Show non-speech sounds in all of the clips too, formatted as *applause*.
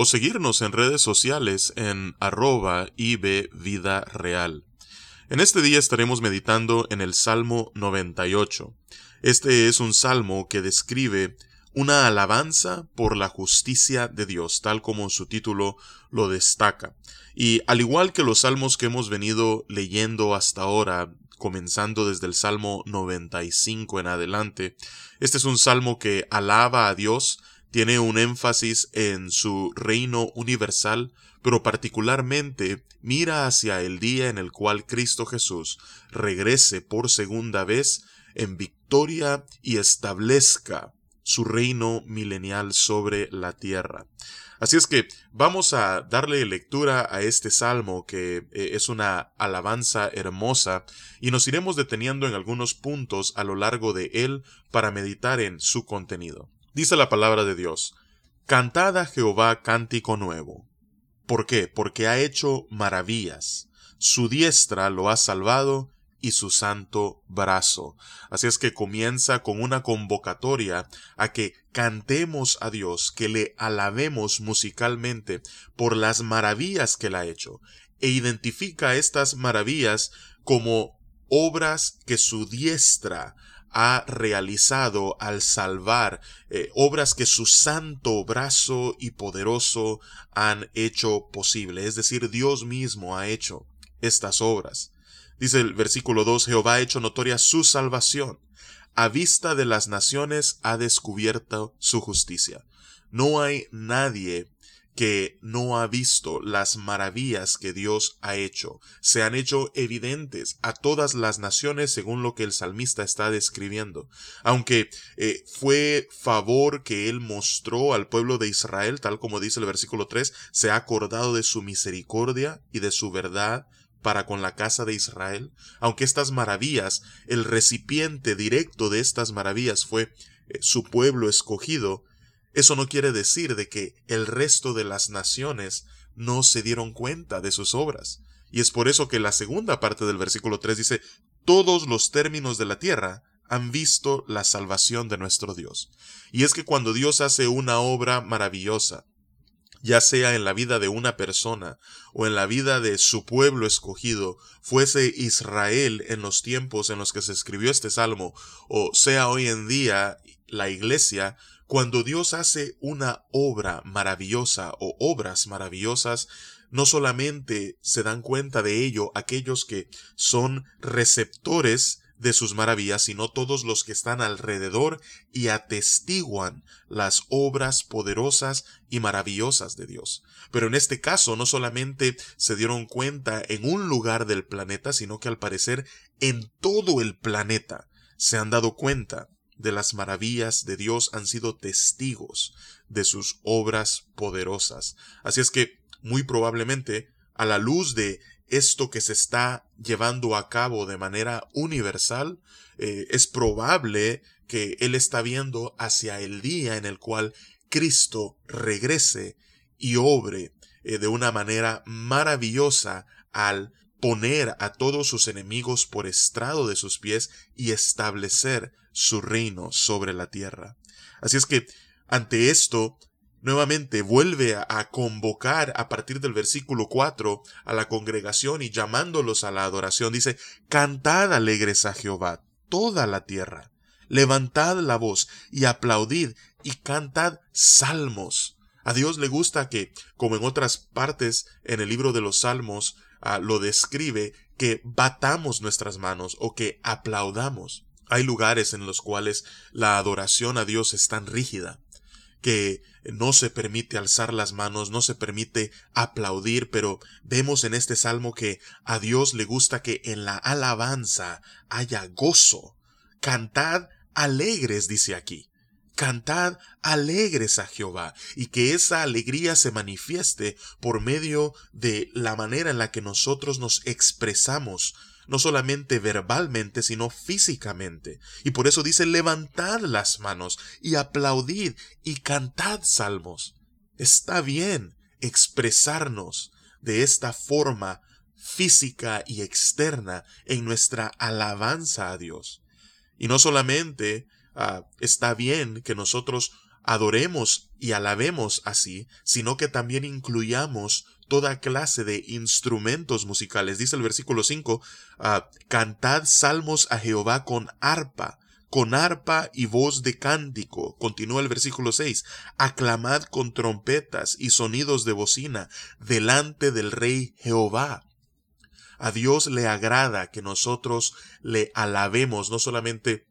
o seguirnos en redes sociales en arroba Vida Real. En este día estaremos meditando en el Salmo 98. Este es un salmo que describe una alabanza por la justicia de Dios, tal como su título lo destaca. Y al igual que los salmos que hemos venido leyendo hasta ahora, comenzando desde el Salmo 95 en adelante, este es un salmo que alaba a Dios, tiene un énfasis en su reino universal, pero particularmente mira hacia el día en el cual Cristo Jesús regrese por segunda vez en victoria y establezca su reino milenial sobre la tierra. Así es que vamos a darle lectura a este salmo que eh, es una alabanza hermosa y nos iremos deteniendo en algunos puntos a lo largo de él para meditar en su contenido. Dice la palabra de Dios, Cantad a Jehová cántico nuevo. ¿Por qué? Porque ha hecho maravillas. Su diestra lo ha salvado y su santo brazo. Así es que comienza con una convocatoria a que cantemos a Dios, que le alabemos musicalmente por las maravillas que él ha hecho, e identifica estas maravillas como obras que su diestra ha realizado al salvar, eh, obras que su santo brazo y poderoso han hecho posible, es decir, Dios mismo ha hecho estas obras. Dice el versículo 2, Jehová ha hecho notoria su salvación, a vista de las naciones ha descubierto su justicia. No hay nadie que no ha visto las maravillas que Dios ha hecho. Se han hecho evidentes a todas las naciones según lo que el salmista está describiendo. Aunque eh, fue favor que él mostró al pueblo de Israel, tal como dice el versículo 3, se ha acordado de su misericordia y de su verdad para con la casa de Israel, aunque estas maravillas, el recipiente directo de estas maravillas fue eh, su pueblo escogido, eso no quiere decir de que el resto de las naciones no se dieron cuenta de sus obras. Y es por eso que la segunda parte del versículo 3 dice, todos los términos de la tierra han visto la salvación de nuestro Dios. Y es que cuando Dios hace una obra maravillosa, ya sea en la vida de una persona o en la vida de su pueblo escogido, fuese Israel en los tiempos en los que se escribió este salmo, o sea hoy en día la iglesia, cuando Dios hace una obra maravillosa o obras maravillosas, no solamente se dan cuenta de ello aquellos que son receptores de sus maravillas, sino todos los que están alrededor y atestiguan las obras poderosas y maravillosas de Dios. Pero en este caso no solamente se dieron cuenta en un lugar del planeta, sino que al parecer en todo el planeta se han dado cuenta de las maravillas de Dios han sido testigos de sus obras poderosas. Así es que, muy probablemente, a la luz de esto que se está llevando a cabo de manera universal, eh, es probable que Él está viendo hacia el día en el cual Cristo regrese y obre eh, de una manera maravillosa al poner a todos sus enemigos por estrado de sus pies y establecer su reino sobre la tierra. Así es que, ante esto, nuevamente vuelve a, convocar a partir del versículo 4 a la congregación y llamándolos a la adoración, dice, Cantad alegres a Jehová, toda la tierra, levantad la voz y aplaudid y cantad salmos. A Dios le gusta que, como en otras partes en el libro de los salmos, ah, lo describe, que batamos nuestras manos o que aplaudamos. Hay lugares en los cuales la adoración a Dios es tan rígida que no se permite alzar las manos, no se permite aplaudir, pero vemos en este salmo que a Dios le gusta que en la alabanza haya gozo. Cantad alegres, dice aquí. Cantad alegres a Jehová y que esa alegría se manifieste por medio de la manera en la que nosotros nos expresamos no solamente verbalmente, sino físicamente. Y por eso dice, levantad las manos y aplaudid y cantad salmos. Está bien expresarnos de esta forma física y externa en nuestra alabanza a Dios. Y no solamente ah, está bien que nosotros adoremos y alabemos así, sino que también incluyamos toda clase de instrumentos musicales. Dice el versículo 5, ah, cantad salmos a Jehová con arpa, con arpa y voz de cántico. Continúa el versículo 6. Aclamad con trompetas y sonidos de bocina delante del Rey Jehová. A Dios le agrada que nosotros le alabemos no solamente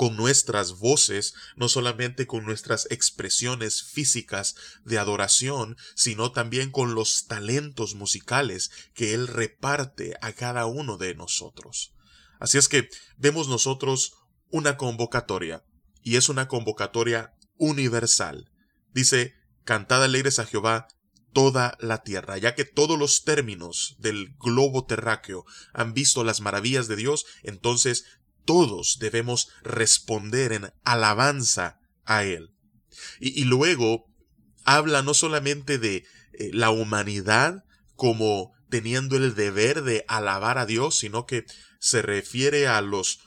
con nuestras voces, no solamente con nuestras expresiones físicas de adoración, sino también con los talentos musicales que Él reparte a cada uno de nosotros. Así es que vemos nosotros una convocatoria, y es una convocatoria universal. Dice, Cantad alegres a Jehová toda la tierra, ya que todos los términos del globo terráqueo han visto las maravillas de Dios, entonces todos debemos responder en alabanza a Él. Y, luego habla no solamente de eh, la humanidad como teniendo el deber de alabar a Dios, sino que se refiere a los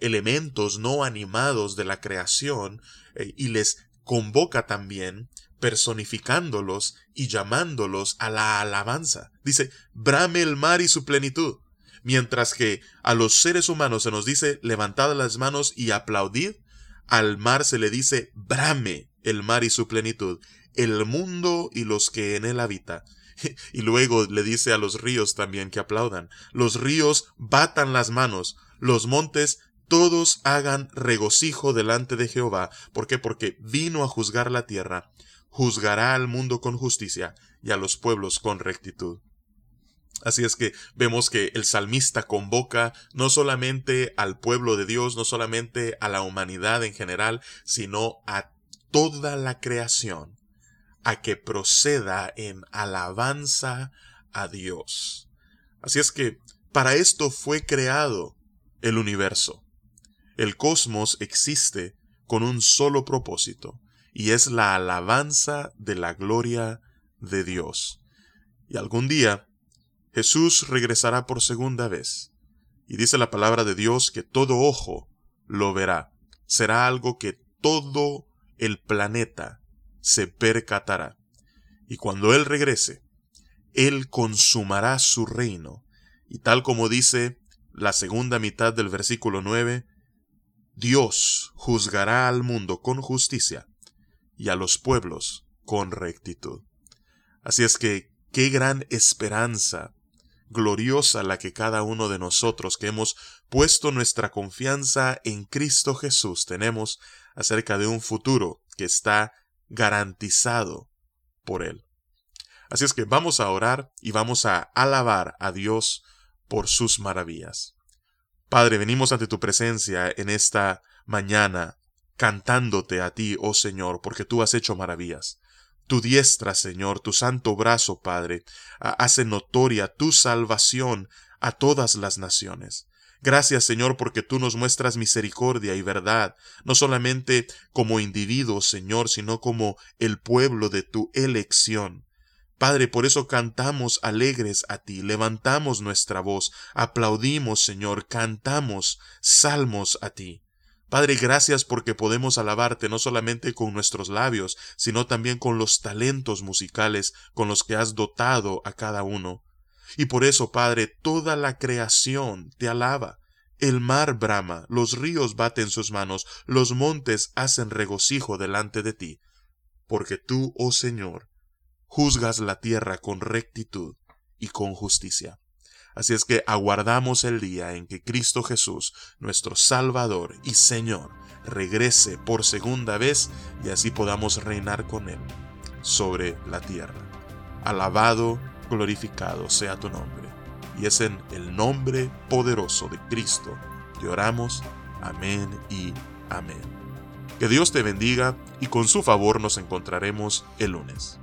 elementos no animados de la creación eh, y les convoca también personificándolos y llamándolos a la alabanza. Dice, brame el mar y su plenitud. Mientras que a los seres humanos se nos dice, levantad las manos y aplaudid, al mar se le dice, brame el mar y su plenitud, el mundo y los que en él habita. *laughs* Y luego le dice a los ríos también que aplaudan. Los ríos batan las manos, los montes todos hagan regocijo delante de Jehová. ¿Por qué? Porque vino a juzgar la tierra, juzgará al mundo con justicia y a los pueblos con rectitud. Así es que vemos que el salmista convoca no solamente al pueblo de Dios, no solamente a la humanidad en general, sino a toda la creación, a que proceda en alabanza a Dios. Así es que para esto fue creado el universo. El cosmos existe con un solo propósito, y es la alabanza de la gloria de Dios. Y algún día Jesús regresará por segunda vez, y dice la palabra de Dios que todo ojo lo verá. Será algo que todo el planeta se percatará. Y cuando Él regrese, Él consumará su reino. Y tal como dice la segunda mitad del versículo 9, Dios juzgará al mundo con justicia y a los pueblos con rectitud. Así es que qué gran esperanza gloriosa la que cada uno de nosotros que hemos puesto nuestra confianza en Cristo Jesús tenemos acerca de un futuro que está garantizado por Él. Así es que vamos a orar y vamos a alabar a Dios por sus maravillas. Padre, venimos ante tu presencia en esta mañana, cantándote a ti, oh Señor, porque tú has hecho maravillas. Tu diestra, Señor, tu santo brazo, Padre, hace notoria tu salvación a todas las naciones. Gracias, Señor, porque tú nos muestras misericordia y verdad, no solamente como individuos, Señor, sino como el pueblo de tu elección. Padre, por eso cantamos alegres a ti, levantamos nuestra voz, aplaudimos, Señor, cantamos salmos a ti. Padre, gracias porque podemos alabarte no solamente con nuestros labios, sino también con los talentos musicales con los que has dotado a cada uno. Y por eso, Padre, toda la creación te alaba. El mar brama, los ríos baten sus manos, los montes hacen regocijo delante de ti. Porque tú, oh Señor, juzgas la tierra con rectitud y con justicia. Así es que aguardamos el día en que Cristo Jesús, nuestro Salvador y Señor, regrese por segunda vez y así podamos reinar con Él sobre la tierra. Alabado, glorificado sea tu nombre. Y es en el nombre poderoso de Cristo que oramos. Amén y amén. Que Dios te bendiga y con su favor nos encontraremos el lunes.